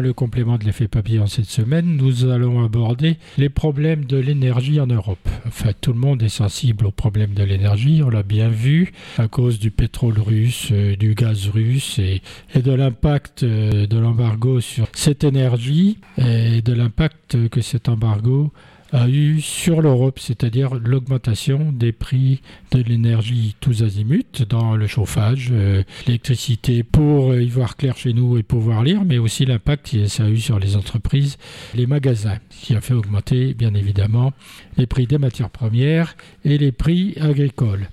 Le complément de l'effet papillon cette semaine, nous allons aborder les problèmes de l'énergie en Europe. Enfin, tout le monde est sensible aux problèmes de l'énergie, on l'a bien vu, à cause du pétrole russe, euh, du gaz russe et, et de l'impact euh, de l'embargo sur cette énergie et de l'impact que cet embargo a eu sur l'Europe, c'est-à-dire l'augmentation des prix de l'énergie tous azimuts dans le chauffage, euh, l'électricité pour y voir clair chez nous et pouvoir lire, mais aussi l'impact que ça a eu sur les entreprises, les magasins, qui a fait augmenter bien évidemment les prix des matières premières et les prix agricoles.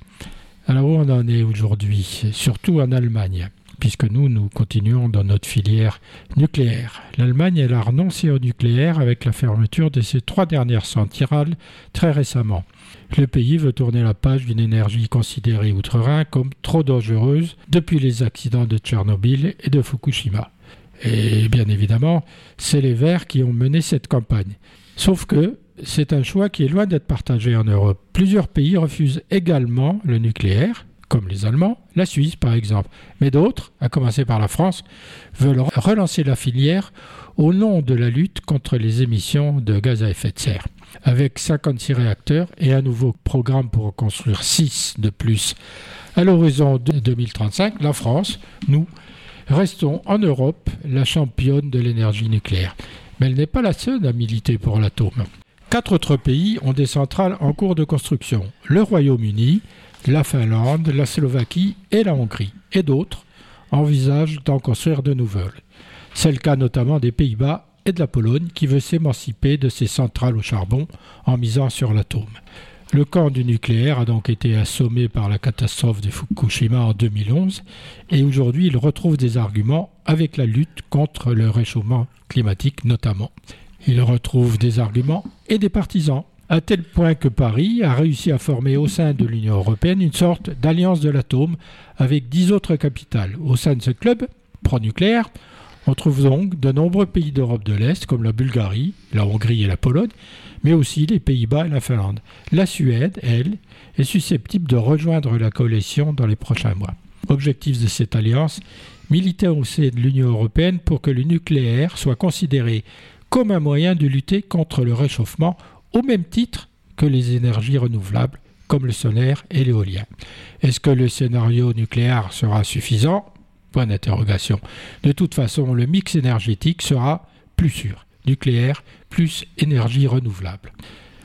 Alors où on en est aujourd'hui, surtout en Allemagne puisque nous, nous continuons dans notre filière nucléaire. L'Allemagne, elle a renoncé au nucléaire avec la fermeture de ses trois dernières centrales très récemment. Le pays veut tourner la page d'une énergie considérée outre-Rhin comme trop dangereuse depuis les accidents de Tchernobyl et de Fukushima. Et bien évidemment, c'est les Verts qui ont mené cette campagne. Sauf que c'est un choix qui est loin d'être partagé en Europe. Plusieurs pays refusent également le nucléaire, comme les Allemands, la Suisse par exemple. Mais d'autres, à commencer par la France, veulent relancer la filière au nom de la lutte contre les émissions de gaz à effet de serre. Avec 56 réacteurs et un nouveau programme pour construire 6 de plus à l'horizon de 2035, la France, nous, restons en Europe la championne de l'énergie nucléaire. Mais elle n'est pas la seule à militer pour l'atome. Quatre autres pays ont des centrales en cours de construction. Le Royaume-Uni, la Finlande, la Slovaquie et la Hongrie, et d'autres envisagent d'en construire de nouvelles. C'est le cas notamment des Pays-Bas et de la Pologne qui veut s'émanciper de ses centrales au charbon en misant sur l'atome. Le camp du nucléaire a donc été assommé par la catastrophe de Fukushima en 2011 et aujourd'hui il retrouve des arguments avec la lutte contre le réchauffement climatique notamment. Il retrouve des arguments et des partisans à tel point que Paris a réussi à former au sein de l'Union européenne une sorte d'alliance de l'atome avec dix autres capitales. Au sein de ce club pro-nucléaire, on trouve donc de nombreux pays d'Europe de l'Est comme la Bulgarie, la Hongrie et la Pologne, mais aussi les Pays-Bas et la Finlande. La Suède, elle, est susceptible de rejoindre la coalition dans les prochains mois. Objectif de cette alliance, militer au sein de l'Union européenne pour que le nucléaire soit considéré comme un moyen de lutter contre le réchauffement au même titre que les énergies renouvelables comme le solaire et l'éolien. Est-ce que le scénario nucléaire sera suffisant? Point d'interrogation. De toute façon, le mix énergétique sera plus sûr. Nucléaire plus énergie renouvelable.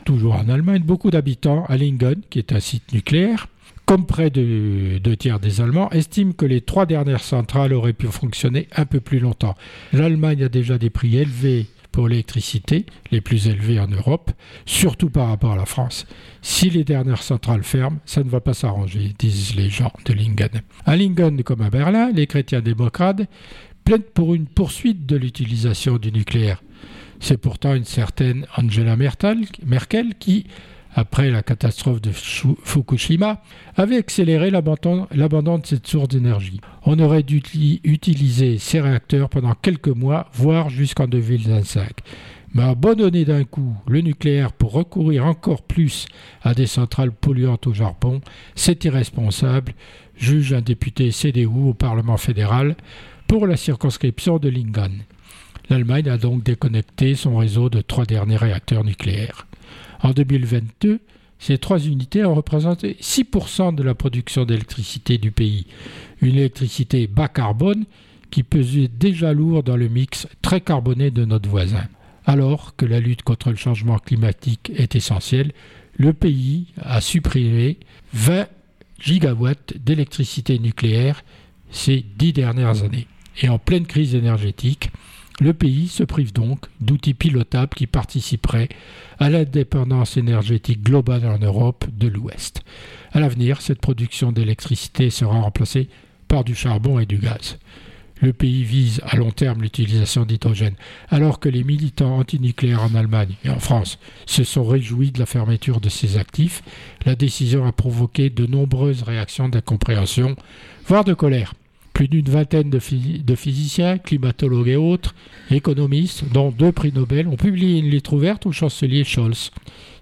Toujours en Allemagne, beaucoup d'habitants à Lingen, qui est un site nucléaire, comme près de deux tiers des Allemands, estiment que les trois dernières centrales auraient pu fonctionner un peu plus longtemps. L'Allemagne a déjà des prix élevés pour l'électricité, les plus élevés en Europe, surtout par rapport à la France. Si les dernières centrales ferment, ça ne va pas s'arranger, disent les gens de Lingen. À Lingen comme à Berlin, les chrétiens démocrates plaident pour une poursuite de l'utilisation du nucléaire. C'est pourtant une certaine Angela Merkel qui après la catastrophe de Fukushima, avait accéléré l'abandon de cette source d'énergie. On aurait dû utiliser ces réacteurs pendant quelques mois, voire jusqu'en 2025. Mais abandonner d'un coup le nucléaire pour recourir encore plus à des centrales polluantes au charbon, c'est irresponsable, juge un député CDU au Parlement fédéral pour la circonscription de Lingen. L'Allemagne a donc déconnecté son réseau de trois derniers réacteurs nucléaires. En 2022, ces trois unités ont représenté 6% de la production d'électricité du pays. Une électricité bas carbone qui pesait déjà lourd dans le mix très carboné de notre voisin. Alors que la lutte contre le changement climatique est essentielle, le pays a supprimé 20 gigawatts d'électricité nucléaire ces dix dernières années. Et en pleine crise énergétique, le pays se prive donc d'outils pilotables qui participeraient à l'indépendance énergétique globale en Europe de l'Ouest. À l'avenir, cette production d'électricité sera remplacée par du charbon et du gaz. Le pays vise à long terme l'utilisation d'hydrogène, alors que les militants antinucléaires en Allemagne et en France se sont réjouis de la fermeture de ces actifs. La décision a provoqué de nombreuses réactions d'incompréhension, voire de colère. Plus d'une vingtaine de, physiciens, climatologues et autres, économistes, dont deux prix Nobel, ont publié une lettre ouverte au chancelier Scholz.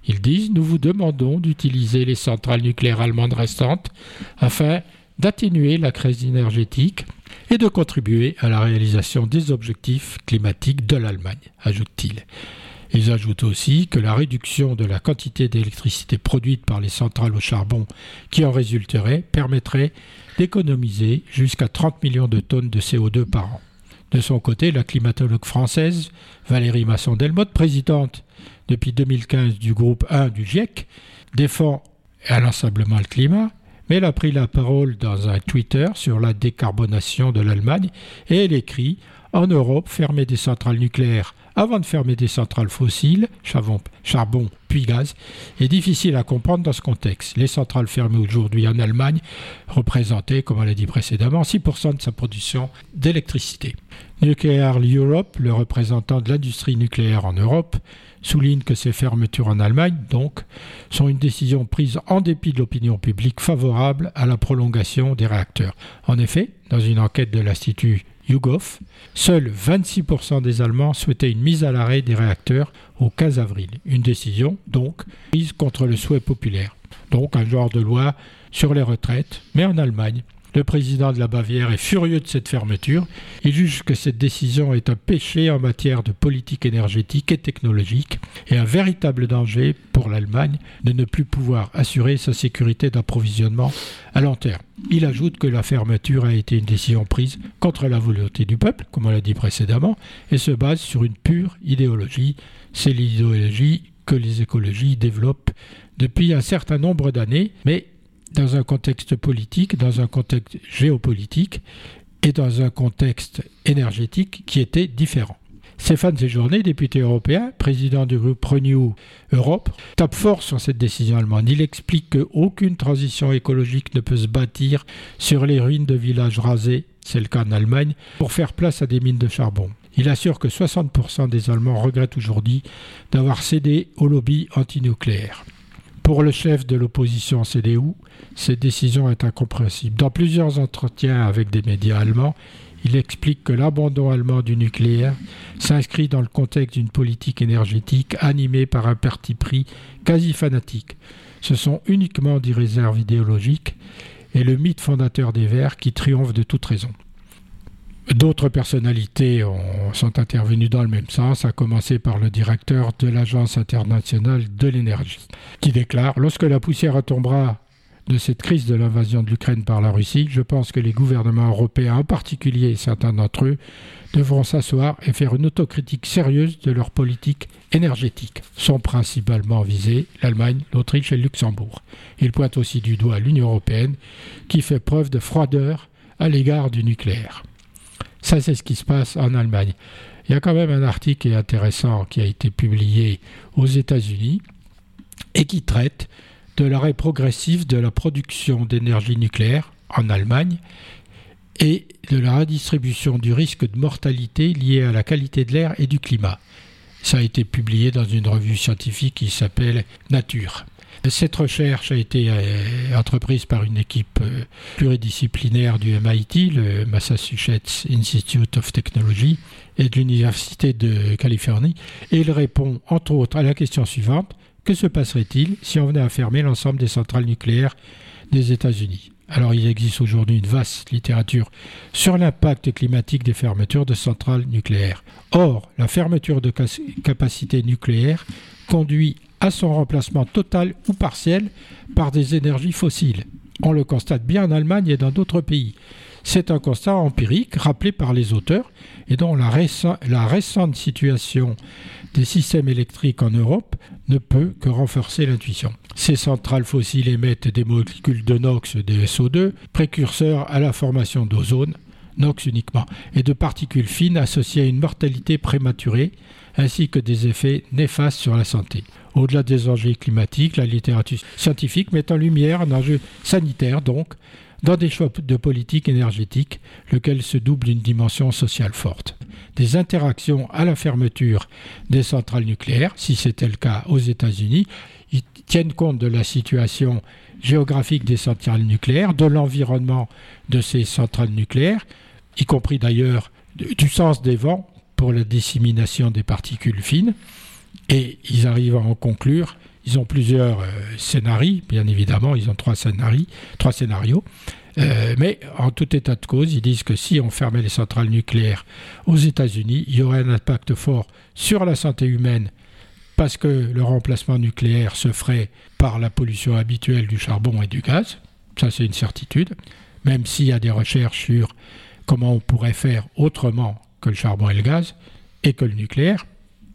Ils disent Nous vous demandons d'utiliser les centrales nucléaires allemandes restantes afin d'atténuer la crise énergétique et de contribuer à la réalisation des objectifs climatiques de l'Allemagne, ajoute-t-il. Ils ajoutent aussi que la réduction de la quantité d'électricité produite par les centrales au charbon qui en résulterait permettrait d'économiser jusqu'à 30 millions de tonnes de CO2 par an. De son côté, la climatologue française Valérie Masson-Delmotte, présidente depuis 2015 du groupe 1 du GIEC, défend inlassablement le climat, mais elle a pris la parole dans un Twitter sur la décarbonation de l'Allemagne et elle écrit En Europe, fermer des centrales nucléaires avant de fermer des centrales fossiles, charbon, charbon puis gaz, est difficile à comprendre dans ce contexte. Les centrales fermées aujourd'hui en Allemagne représentaient, comme on l'a dit précédemment, 6% de sa production d'électricité. Nuclear Europe, le représentant de l'industrie nucléaire en Europe, souligne que ces fermetures en Allemagne, donc, sont une décision prise en dépit de l'opinion publique favorable à la prolongation des réacteurs. En effet, dans une enquête de l'Institut YouGov, seuls 26% des Allemands souhaitaient une mise à l'arrêt des réacteurs au 15 avril. Une décision, donc, prise contre le souhait populaire. Donc un genre de loi sur les retraites, mais en Allemagne. Le président de la Bavière est furieux de cette fermeture. Il juge que cette décision est un péché en matière de politique énergétique et technologique et un véritable danger pour l'Allemagne de ne plus pouvoir assurer sa sécurité d'approvisionnement à long terme. Il ajoute que la fermeture a été une décision prise contre la volonté du peuple, comme on l'a dit précédemment, et se base sur une pure idéologie. C'est l'idéologie que les écologies développent depuis un certain nombre d'années, mais dans un contexte politique, dans un contexte géopolitique et dans un contexte énergétique qui était différent. Stéphane Séjourné, député européen, président du groupe Renew Europe, tape fort sur cette décision allemande. Il explique qu'aucune transition écologique ne peut se bâtir sur les ruines de villages rasés, c'est le cas en Allemagne, pour faire place à des mines de charbon. Il assure que 60% des Allemands regrettent aujourd'hui d'avoir cédé au lobby antinucléaire. Pour le chef de l'opposition CDU, cette décision est incompréhensible. Dans plusieurs entretiens avec des médias allemands, il explique que l'abandon allemand du nucléaire s'inscrit dans le contexte d'une politique énergétique animée par un parti pris quasi fanatique. Ce sont uniquement des réserves idéologiques et le mythe fondateur des Verts qui triomphe de toute raison. D'autres personnalités sont intervenues dans le même sens, à commencer par le directeur de l'Agence internationale de l'énergie, qui déclare Lorsque la poussière tombera de cette crise de l'invasion de l'Ukraine par la Russie, je pense que les gouvernements européens, en particulier certains d'entre eux, devront s'asseoir et faire une autocritique sérieuse de leur politique énergétique. Sont principalement visés l'Allemagne, l'Autriche et le Luxembourg. Il pointe aussi du doigt l'Union européenne, qui fait preuve de froideur à l'égard du nucléaire. Ça, c'est ce qui se passe en Allemagne. Il y a quand même un article intéressant qui a été publié aux États-Unis et qui traite de l'arrêt progressif de la production d'énergie nucléaire en Allemagne et de la redistribution du risque de mortalité lié à la qualité de l'air et du climat. Ça a été publié dans une revue scientifique qui s'appelle Nature. Cette recherche a été euh, entreprise par une équipe euh, pluridisciplinaire du MIT, le Massachusetts Institute of Technology, et de l'Université de Californie, et il répond entre autres à la question suivante. Que se passerait-il si on venait à fermer l'ensemble des centrales nucléaires des États-Unis? Alors il existe aujourd'hui une vaste littérature sur l'impact climatique des fermetures de centrales nucléaires. Or, la fermeture de capacité nucléaire conduit à son remplacement total ou partiel par des énergies fossiles. On le constate bien en Allemagne et dans d'autres pays. C'est un constat empirique rappelé par les auteurs et dont la, récente situation des systèmes électriques en Europe ne peut que renforcer l'intuition. Ces centrales fossiles émettent des molécules de NOx et de SO2, précurseurs à la formation d'ozone, NOx uniquement, et de particules fines associées à une mortalité prématurée, ainsi que des effets néfastes sur la santé. Au-delà des enjeux climatiques, la littérature scientifique met en lumière un enjeu sanitaire, donc, dans des choix de politique énergétique, lequel se double d'une dimension sociale forte. Des interactions à la fermeture des centrales nucléaires, si c'était le cas aux États-Unis, ils tiennent compte de la situation géographique des centrales nucléaires, de l'environnement de ces centrales nucléaires, y compris d'ailleurs du sens des vents pour la dissémination des particules fines, Et ils arrivent à en conclure. Ils ont plusieurs euh, scénarios, bien évidemment, ils ont trois scénarios. Trois scénarios. Euh, mais en tout état de cause, ils disent que si on fermait les centrales nucléaires aux États-Unis, il y aurait un impact fort sur la santé humaine parce que le remplacement nucléaire se ferait par la pollution habituelle du charbon et du gaz. Ça, c'est une certitude. Même s'il y a des recherches sur comment on pourrait faire autrement que le charbon et le gaz et que le nucléaire,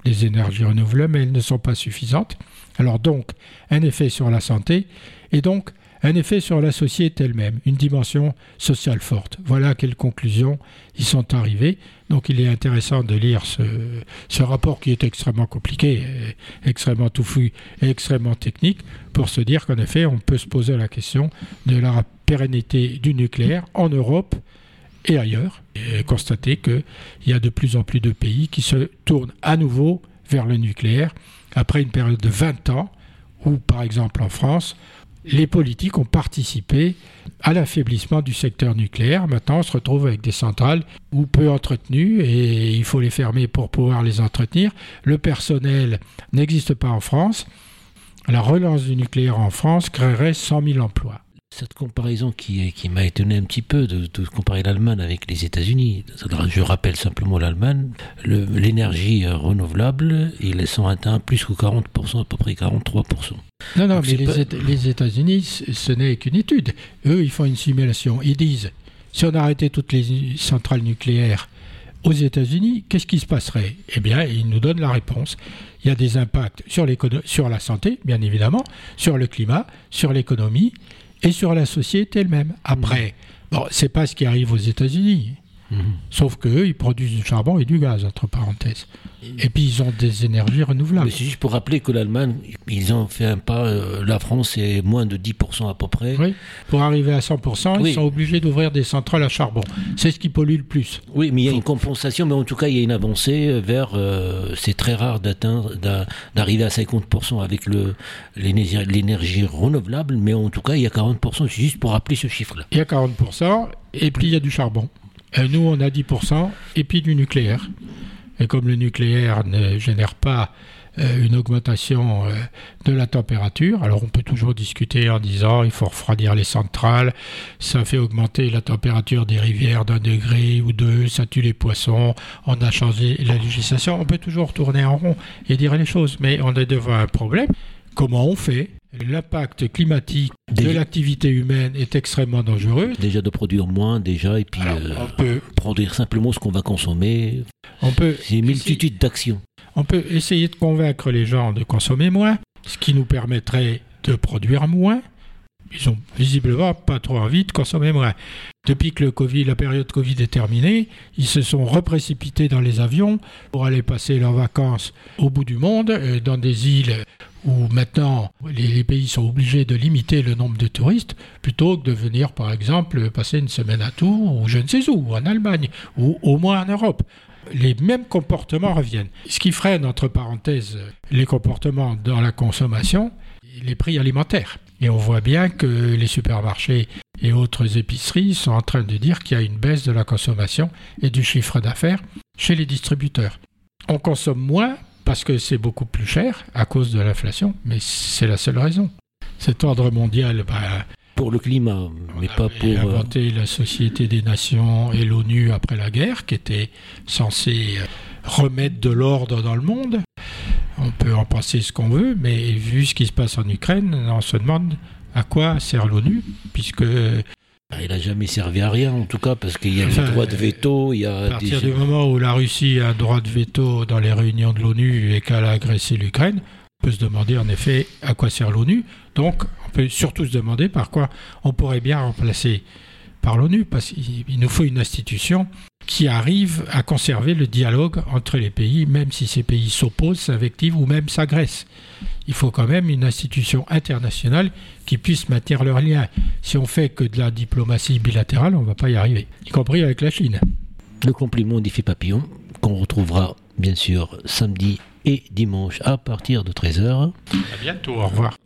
les énergies renouvelables, mais elles ne sont pas suffisantes. Alors donc, un effet sur la santé et donc un effet sur la société elle-même, une dimension sociale forte. Voilà à quelle conclusion ils sont arrivés. Donc il est intéressant de lire ce, rapport qui est extrêmement compliqué, extrêmement touffu et extrêmement technique pour se dire qu'en effet on peut se poser la question de la pérennité du nucléaire en Europe et ailleurs, et constater qu'il y a de plus en plus de pays qui se tournent à nouveau vers le nucléaire après une période de 20 ans où, par exemple en France, les politiques ont participé à l'affaiblissement du secteur nucléaire. Maintenant, on se retrouve avec des centrales ou peu entretenues et il faut les fermer pour pouvoir les entretenir. Le personnel n'existe pas en France. La relance du nucléaire en France créerait 100 000 emplois. Cette comparaison qui, qui m'a étonné un petit peu de, comparer l'Allemagne avec les États-Unis. Je rappelle simplement l'Allemagne, l'énergie renouvelable, ils sont atteints plus que 40%, à peu près 43%. Non, non, mais les, États-Unis, ce n'est qu'une étude. Eux, ils font une simulation. Ils disent, si on arrêtait toutes les centrales nucléaires aux États-Unis, qu'est-ce qui se passerait? Eh bien, ils nous donnent la réponse. Il y a des impacts sur, sur la santé, bien évidemment, sur le climat, sur l'économie et sur la société elle-même. Après, mmh. bon, c'est pas ce qui arrive aux États-Unis. Mmh. Sauf qu'eux, ils produisent du charbon et du gaz, entre parenthèses. Et puis ils ont des énergies renouvelables. C'est juste pour rappeler que l'Allemagne, ils ont fait un pas, euh, la France est moins de 10% à peu près. Oui, pour arriver à 100%, ils sont obligés d'ouvrir des centrales à charbon. C'est ce qui pollue le plus. Oui, mais il y a une compensation, mais en tout cas, il y a une avancée vers. Euh, c'est très rare d'atteindre, d'arriver à 50% avec l'énergie renouvelable, mais en tout cas, il y a 40%, c'est juste pour rappeler ce chiffre-là. Il y a 40%, et puis il y a du charbon. Et nous, on a 10%, et puis du nucléaire. Et comme le nucléaire ne génère pas euh, une augmentation euh, de la température. Alors on peut toujours discuter en disant il faut refroidir les centrales, ça fait augmenter la température des rivières d'un degré ou deux, ça tue les poissons, on a changé la législation. On peut toujours tourner en rond et dire les choses, mais on est devant un problème. Comment on fait? L'impact climatique de l'activité humaine est extrêmement dangereux. Déjà de produire moins, déjà, et puis euh, on peut produire simplement ce qu'on va consommer. On peut. C'est une multitude d'actions. On peut essayer de convaincre les gens de consommer moins, ce qui nous permettrait de produire moins. Ils ont visiblement pas trop envie de consommer moins. Depuis que le COVID, la période Covid est terminée, ils se sont reprécipités dans les avions pour aller passer leurs vacances au bout du monde, euh, dans des îles où maintenant les, pays sont obligés de limiter le nombre de touristes plutôt que de venir par exemple passer une semaine à Tours ou je ne sais où, en Allemagne ou au moins en Europe. Les mêmes comportements reviennent. Ce qui freine, entre parenthèses, les comportements dans la consommation, les prix alimentaires. Et on voit bien que les supermarchés et autres épiceries sont en train de dire qu'il y a une baisse de la consommation et du chiffre d'affaires chez les distributeurs. On consomme moins parce que c'est beaucoup plus cher à cause de l'inflation, mais c'est la seule raison. Cet ordre mondial, bah, pour le climat, mais pas pour. Euh, inventé la Société des Nations et l'ONU après la guerre, qui était censé euh, remettre de l'ordre dans le monde. On peut en penser ce qu'on veut, mais vu ce qui se passe en Ukraine, on se demande à quoi sert l'ONU, puisque il n'a jamais servi à rien, en tout cas, parce qu'il y a le droit de veto. Il y a à partir du moment où la Russie a un droit de veto dans les réunions de l'ONU et qu'elle a agressé l'Ukraine, on peut se demander en effet à quoi sert l'ONU. Donc, on peut surtout se demander par quoi on pourrait bien remplacer par l'ONU, parce qu'il nous faut une institution qui arrive à conserver le dialogue entre les pays, même si ces pays s'opposent, s'invectivent ou même s'agressent. Il faut quand même une institution internationale qui puisse maintenir leurs liens. Si on fait que de la diplomatie bilatérale, on ne va pas y arriver, y compris avec la Chine. Le compliment d'Iffy Papillon, qu'on retrouvera bien sûr samedi et dimanche à partir de 13h. À bientôt, au revoir.